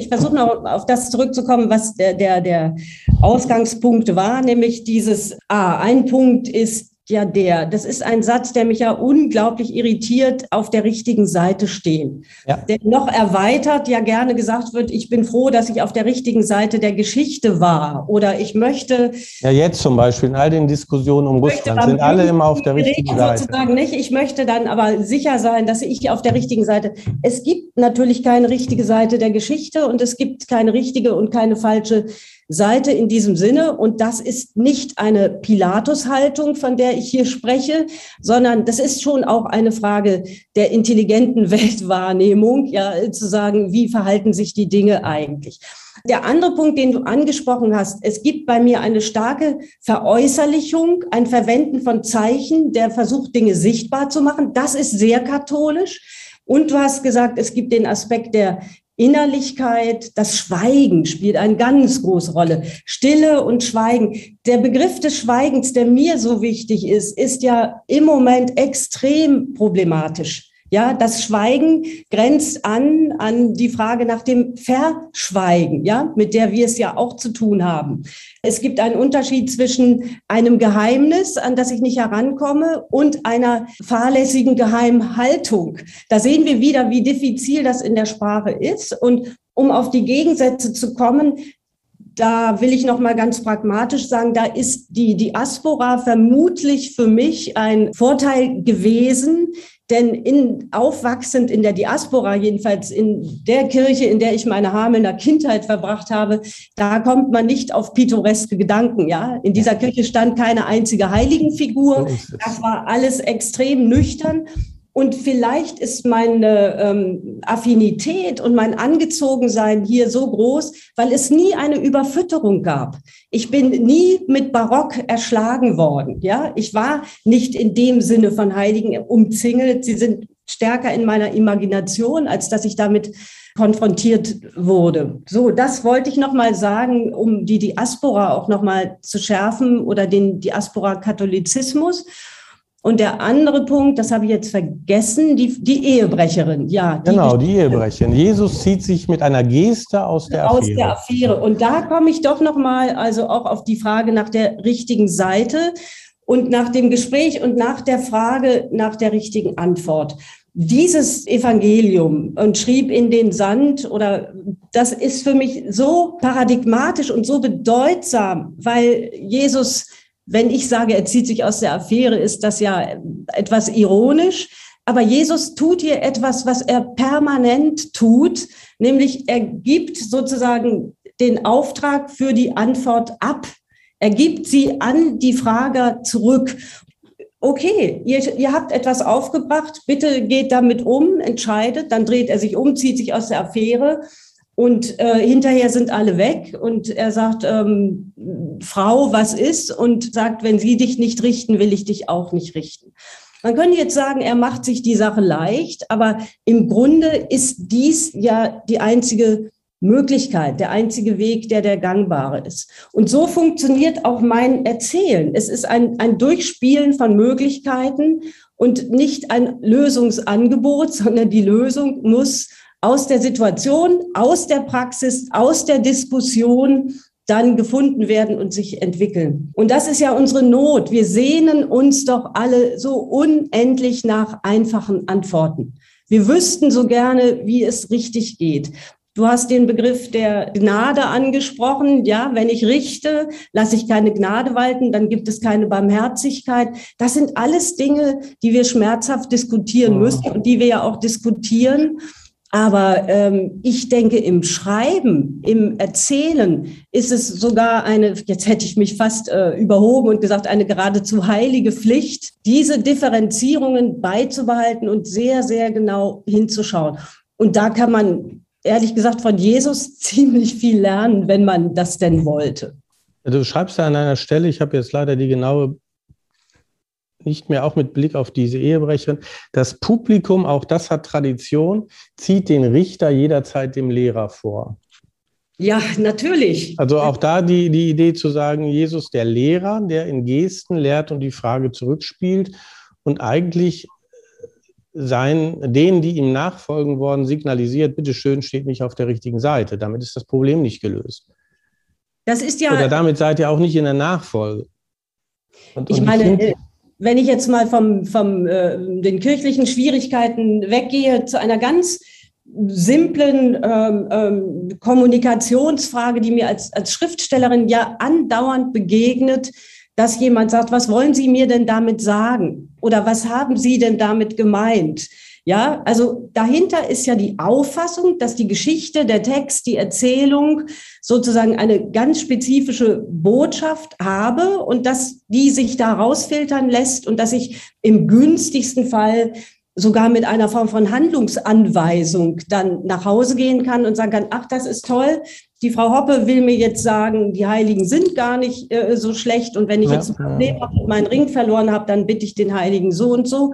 versuch noch auf das zurückzukommen, was der, der, der Ausgangspunkt war, nämlich dieses, ah, ein Punkt ist ja der. Das ist ein Satz, der mich ja unglaublich irritiert, auf der richtigen Seite stehen. Ja. Der noch erweitert ja gerne gesagt wird, ich bin froh, dass ich auf der richtigen Seite der Geschichte war. Oder ich möchte. Ja, jetzt zum Beispiel in all den Diskussionen um Russland sind alle immer auf der richtigen Seite. Sozusagen nicht. Ich möchte dann aber sicher sein, dass ich auf der richtigen Seite. Es gibt natürlich keine richtige Seite der Geschichte und es gibt keine richtige und keine falsche Seite in diesem Sinne. Und das ist nicht eine Pilatus-Haltung, von der ich hier spreche, sondern das ist schon auch eine Frage der intelligenten Weltwahrnehmung, ja, zu sagen, wie verhalten sich die Dinge eigentlich. Der andere Punkt, den du angesprochen hast, es gibt bei mir eine starke Veräußerlichung, ein Verwenden von Zeichen, der versucht, Dinge sichtbar zu machen. Das ist sehr katholisch. Und du hast gesagt, es gibt den Aspekt der Innerlichkeit, das Schweigen spielt eine ganz große Rolle. Stille und Schweigen. Der Begriff des Schweigens, der mir so wichtig ist, ist ja im Moment extrem problematisch. Ja, das Schweigen grenzt an an die Frage nach dem Verschweigen, ja, mit der wir es ja auch zu tun haben. Es gibt einen Unterschied zwischen einem Geheimnis, an das ich nicht herankomme, und einer fahrlässigen Geheimhaltung. Da sehen wir wieder, wie diffizil das in der Sprache ist. Und um auf die Gegensätze zu kommen, da will ich noch mal ganz pragmatisch sagen, da ist die Diaspora vermutlich für mich ein Vorteil gewesen, denn in, aufwachsend in der Diaspora, jedenfalls in der Kirche, in der ich meine Hamelner Kindheit verbracht habe, da kommt man nicht auf pittoreske Gedanken. Ja, in dieser Kirche stand keine einzige Heiligenfigur. Das war alles extrem nüchtern. Und vielleicht ist meine ähm, Affinität und mein Angezogensein hier so groß, weil es nie eine Überfütterung gab. Ich bin nie mit Barock erschlagen worden. Ja, ich war nicht in dem Sinne von Heiligen umzingelt. Sie sind stärker in meiner Imagination, als dass ich damit konfrontiert wurde. So, das wollte ich noch mal sagen, um die Diaspora auch noch mal zu schärfen oder den Diaspora-Katholizismus. Und der andere Punkt, das habe ich jetzt vergessen, die, die Ehebrecherin. Ja, die genau, die Ehebrecherin. Jesus zieht sich mit einer Geste aus der Affäre. Aus der Affäre. Und da komme ich doch noch mal, also auch auf die Frage nach der richtigen Seite und nach dem Gespräch und nach der Frage nach der richtigen Antwort. Dieses Evangelium und schrieb in den Sand oder das ist für mich so paradigmatisch und so bedeutsam, weil Jesus wenn ich sage, er zieht sich aus der Affäre, ist das ja etwas ironisch. Aber Jesus tut hier etwas, was er permanent tut, nämlich er gibt sozusagen den Auftrag für die Antwort ab. Er gibt sie an die Frager zurück. Okay, ihr, ihr habt etwas aufgebracht, bitte geht damit um, entscheidet, dann dreht er sich um, zieht sich aus der Affäre und äh, hinterher sind alle weg und er sagt, ähm, Frau, was ist? Und sagt, wenn sie dich nicht richten, will ich dich auch nicht richten. Man könnte jetzt sagen, er macht sich die Sache leicht, aber im Grunde ist dies ja die einzige Möglichkeit, der einzige Weg, der der gangbare ist. Und so funktioniert auch mein Erzählen. Es ist ein, ein Durchspielen von Möglichkeiten und nicht ein Lösungsangebot, sondern die Lösung muss aus der Situation, aus der Praxis, aus der Diskussion dann gefunden werden und sich entwickeln. Und das ist ja unsere Not. Wir sehnen uns doch alle so unendlich nach einfachen Antworten. Wir wüssten so gerne, wie es richtig geht. Du hast den Begriff der Gnade angesprochen. Ja, wenn ich richte, lasse ich keine Gnade walten, dann gibt es keine Barmherzigkeit. Das sind alles Dinge, die wir schmerzhaft diskutieren müssen und die wir ja auch diskutieren. Aber ähm, ich denke, im Schreiben, im Erzählen ist es sogar eine, jetzt hätte ich mich fast äh, überhoben und gesagt, eine geradezu heilige Pflicht, diese Differenzierungen beizubehalten und sehr, sehr genau hinzuschauen. Und da kann man, ehrlich gesagt, von Jesus ziemlich viel lernen, wenn man das denn wollte. Du schreibst da an einer Stelle, ich habe jetzt leider die genaue nicht mehr auch mit Blick auf diese Ehebrecherin. Das Publikum, auch das hat Tradition, zieht den Richter jederzeit dem Lehrer vor. Ja, natürlich. Also auch da die, die Idee zu sagen, Jesus der Lehrer, der in Gesten lehrt und die Frage zurückspielt und eigentlich sein, denen, die ihm nachfolgen worden, signalisiert, bitteschön, steht nicht auf der richtigen Seite. Damit ist das Problem nicht gelöst. Das ist ja. Oder damit seid ihr auch nicht in der Nachfolge. Und, ich und meine, wenn ich jetzt mal vom, vom äh, den kirchlichen Schwierigkeiten weggehe zu einer ganz simplen ähm, ähm, Kommunikationsfrage, die mir als, als Schriftstellerin ja andauernd begegnet, dass jemand sagt, was wollen Sie mir denn damit sagen? Oder was haben Sie denn damit gemeint? Ja, also dahinter ist ja die Auffassung, dass die Geschichte, der Text, die Erzählung sozusagen eine ganz spezifische Botschaft habe und dass die sich da rausfiltern lässt und dass ich im günstigsten Fall sogar mit einer Form von Handlungsanweisung dann nach Hause gehen kann und sagen kann, ach, das ist toll. Die Frau Hoppe will mir jetzt sagen, die Heiligen sind gar nicht äh, so schlecht. Und wenn ich ja, jetzt ja. meinen Ring verloren habe, dann bitte ich den Heiligen so und so.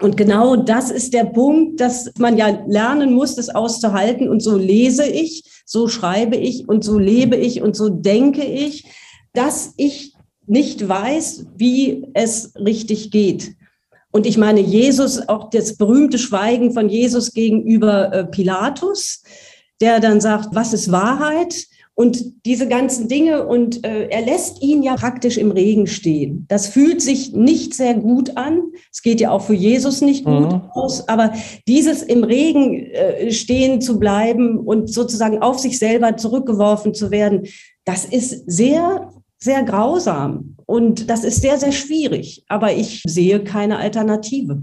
Und genau das ist der Punkt, dass man ja lernen muss, das auszuhalten. Und so lese ich, so schreibe ich und so lebe ich und so denke ich, dass ich nicht weiß, wie es richtig geht. Und ich meine, Jesus, auch das berühmte Schweigen von Jesus gegenüber äh, Pilatus, der dann sagt, was ist Wahrheit? und diese ganzen Dinge und äh, er lässt ihn ja praktisch im Regen stehen. Das fühlt sich nicht sehr gut an. Es geht ja auch für Jesus nicht gut mhm. aus, aber dieses im Regen äh, stehen zu bleiben und sozusagen auf sich selber zurückgeworfen zu werden, das ist sehr sehr grausam und das ist sehr sehr schwierig, aber ich sehe keine Alternative.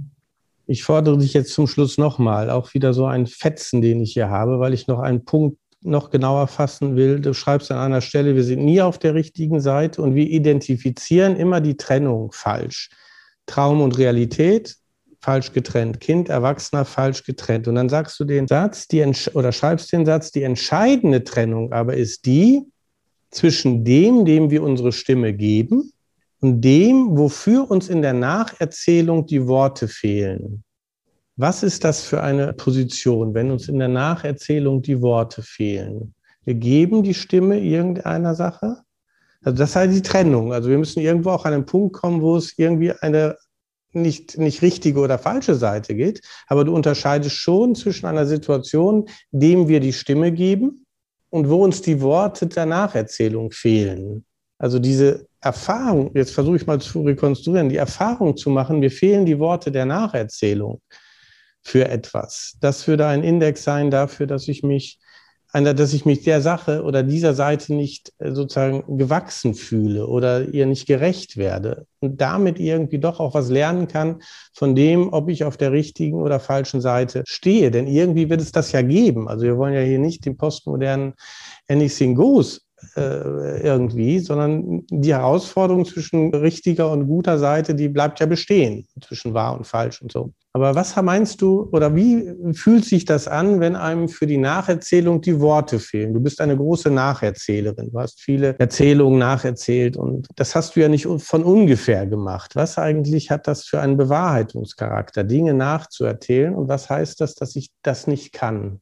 Ich fordere dich jetzt zum Schluss nochmal, auch wieder so ein Fetzen, den ich hier habe, weil ich noch einen Punkt noch genauer fassen will, du schreibst an einer Stelle, wir sind nie auf der richtigen Seite und wir identifizieren immer die Trennung falsch. Traum und Realität falsch getrennt, Kind, Erwachsener falsch getrennt. Und dann sagst du den Satz, die oder schreibst den Satz, die entscheidende Trennung aber ist die zwischen dem, dem wir unsere Stimme geben und dem, wofür uns in der Nacherzählung die Worte fehlen. Was ist das für eine Position, wenn uns in der Nacherzählung die Worte fehlen? Wir geben die Stimme irgendeiner Sache. Also das heißt die Trennung. Also wir müssen irgendwo auch an einen Punkt kommen, wo es irgendwie eine nicht, nicht richtige oder falsche Seite geht, aber du unterscheidest schon zwischen einer Situation, dem wir die Stimme geben und wo uns die Worte der Nacherzählung fehlen. Also diese Erfahrung, jetzt versuche ich mal zu rekonstruieren, die Erfahrung zu machen, mir fehlen die Worte der Nacherzählung für etwas. Das würde ein Index sein dafür, dass ich mich dass ich mich der Sache oder dieser Seite nicht äh, sozusagen gewachsen fühle oder ihr nicht gerecht werde und damit irgendwie doch auch was lernen kann von dem, ob ich auf der richtigen oder falschen Seite stehe. Denn irgendwie wird es das ja geben. Also wir wollen ja hier nicht den postmodernen Anything Goes äh, irgendwie, sondern die Herausforderung zwischen richtiger und guter Seite, die bleibt ja bestehen, zwischen wahr und falsch und so. Aber was meinst du oder wie fühlt sich das an, wenn einem für die Nacherzählung die Worte fehlen? Du bist eine große Nacherzählerin. Du hast viele Erzählungen nacherzählt und das hast du ja nicht von ungefähr gemacht. Was eigentlich hat das für einen Bewahrheitungscharakter, Dinge nachzuerzählen und was heißt das, dass ich das nicht kann?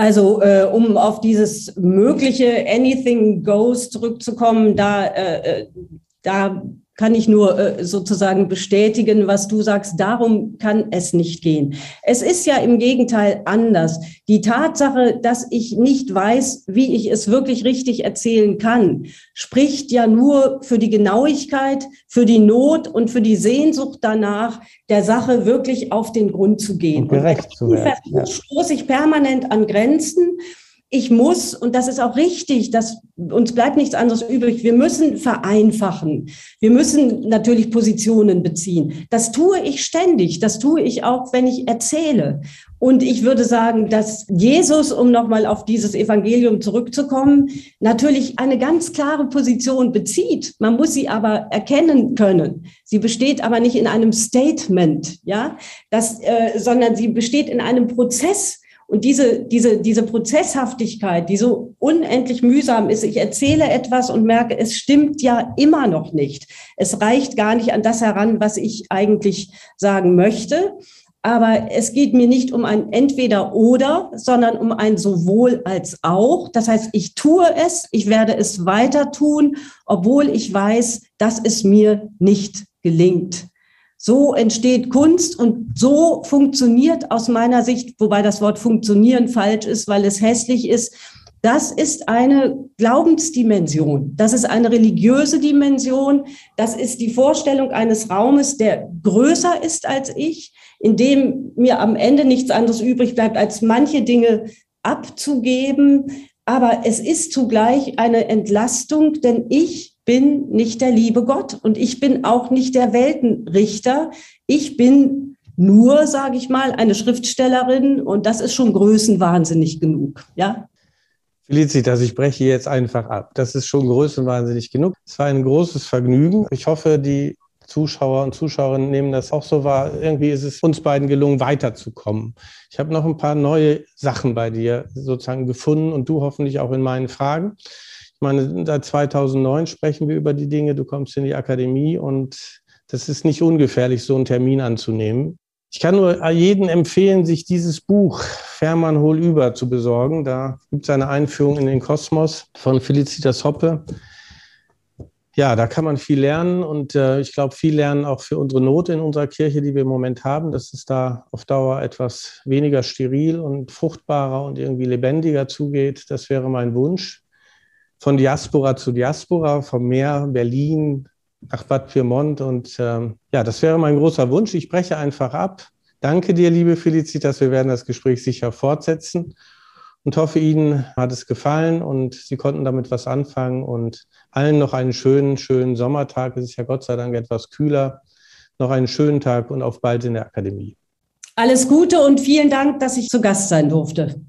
Also, äh, um auf dieses mögliche Anything Goes zurückzukommen, da, äh, äh da kann ich nur äh, sozusagen bestätigen, was du sagst. Darum kann es nicht gehen. Es ist ja im Gegenteil anders. Die Tatsache, dass ich nicht weiß, wie ich es wirklich richtig erzählen kann, spricht ja nur für die Genauigkeit, für die Not und für die Sehnsucht danach, der Sache wirklich auf den Grund zu gehen. Und gerecht zu werden. Ja. Stoße ich permanent an Grenzen ich muss, und das ist auch richtig, dass uns bleibt nichts anderes übrig, wir müssen vereinfachen. Wir müssen natürlich Positionen beziehen. Das tue ich ständig. Das tue ich auch, wenn ich erzähle. Und ich würde sagen, dass Jesus, um nochmal auf dieses Evangelium zurückzukommen, natürlich eine ganz klare Position bezieht. Man muss sie aber erkennen können. Sie besteht aber nicht in einem Statement, ja, das, äh, sondern sie besteht in einem Prozess, und diese, diese, diese Prozesshaftigkeit, die so unendlich mühsam ist, ich erzähle etwas und merke, es stimmt ja immer noch nicht. Es reicht gar nicht an das heran, was ich eigentlich sagen möchte. Aber es geht mir nicht um ein Entweder-Oder, sondern um ein sowohl als auch. Das heißt, ich tue es, ich werde es weiter tun, obwohl ich weiß, dass es mir nicht gelingt. So entsteht Kunst und so funktioniert aus meiner Sicht, wobei das Wort funktionieren falsch ist, weil es hässlich ist. Das ist eine Glaubensdimension. Das ist eine religiöse Dimension. Das ist die Vorstellung eines Raumes, der größer ist als ich, in dem mir am Ende nichts anderes übrig bleibt, als manche Dinge abzugeben. Aber es ist zugleich eine Entlastung, denn ich bin nicht der liebe Gott und ich bin auch nicht der Weltenrichter. Ich bin nur, sage ich mal, eine Schriftstellerin und das ist schon größenwahnsinnig genug. Ja? Felicitas, ich breche jetzt einfach ab. Das ist schon größenwahnsinnig genug. Es war ein großes Vergnügen. Ich hoffe, die Zuschauer und Zuschauerinnen nehmen das auch so wahr. Irgendwie ist es uns beiden gelungen, weiterzukommen. Ich habe noch ein paar neue Sachen bei dir sozusagen gefunden und du hoffentlich auch in meinen Fragen. Ich meine, seit 2009 sprechen wir über die Dinge. Du kommst in die Akademie und das ist nicht ungefährlich, so einen Termin anzunehmen. Ich kann nur jedem empfehlen, sich dieses Buch Fährmann hol über zu besorgen. Da gibt es eine Einführung in den Kosmos von Felicitas Hoppe. Ja, da kann man viel lernen und äh, ich glaube, viel lernen auch für unsere Not in unserer Kirche, die wir im Moment haben, dass es da auf Dauer etwas weniger steril und fruchtbarer und irgendwie lebendiger zugeht. Das wäre mein Wunsch von Diaspora zu Diaspora, vom Meer Berlin nach Bad Pyrmont. Und ähm, ja, das wäre mein großer Wunsch. Ich breche einfach ab. Danke dir, liebe Felicitas. Wir werden das Gespräch sicher fortsetzen und hoffe, Ihnen hat es gefallen und Sie konnten damit was anfangen und allen noch einen schönen, schönen Sommertag. Es ist ja Gott sei Dank etwas kühler. Noch einen schönen Tag und auf bald in der Akademie. Alles Gute und vielen Dank, dass ich zu Gast sein durfte.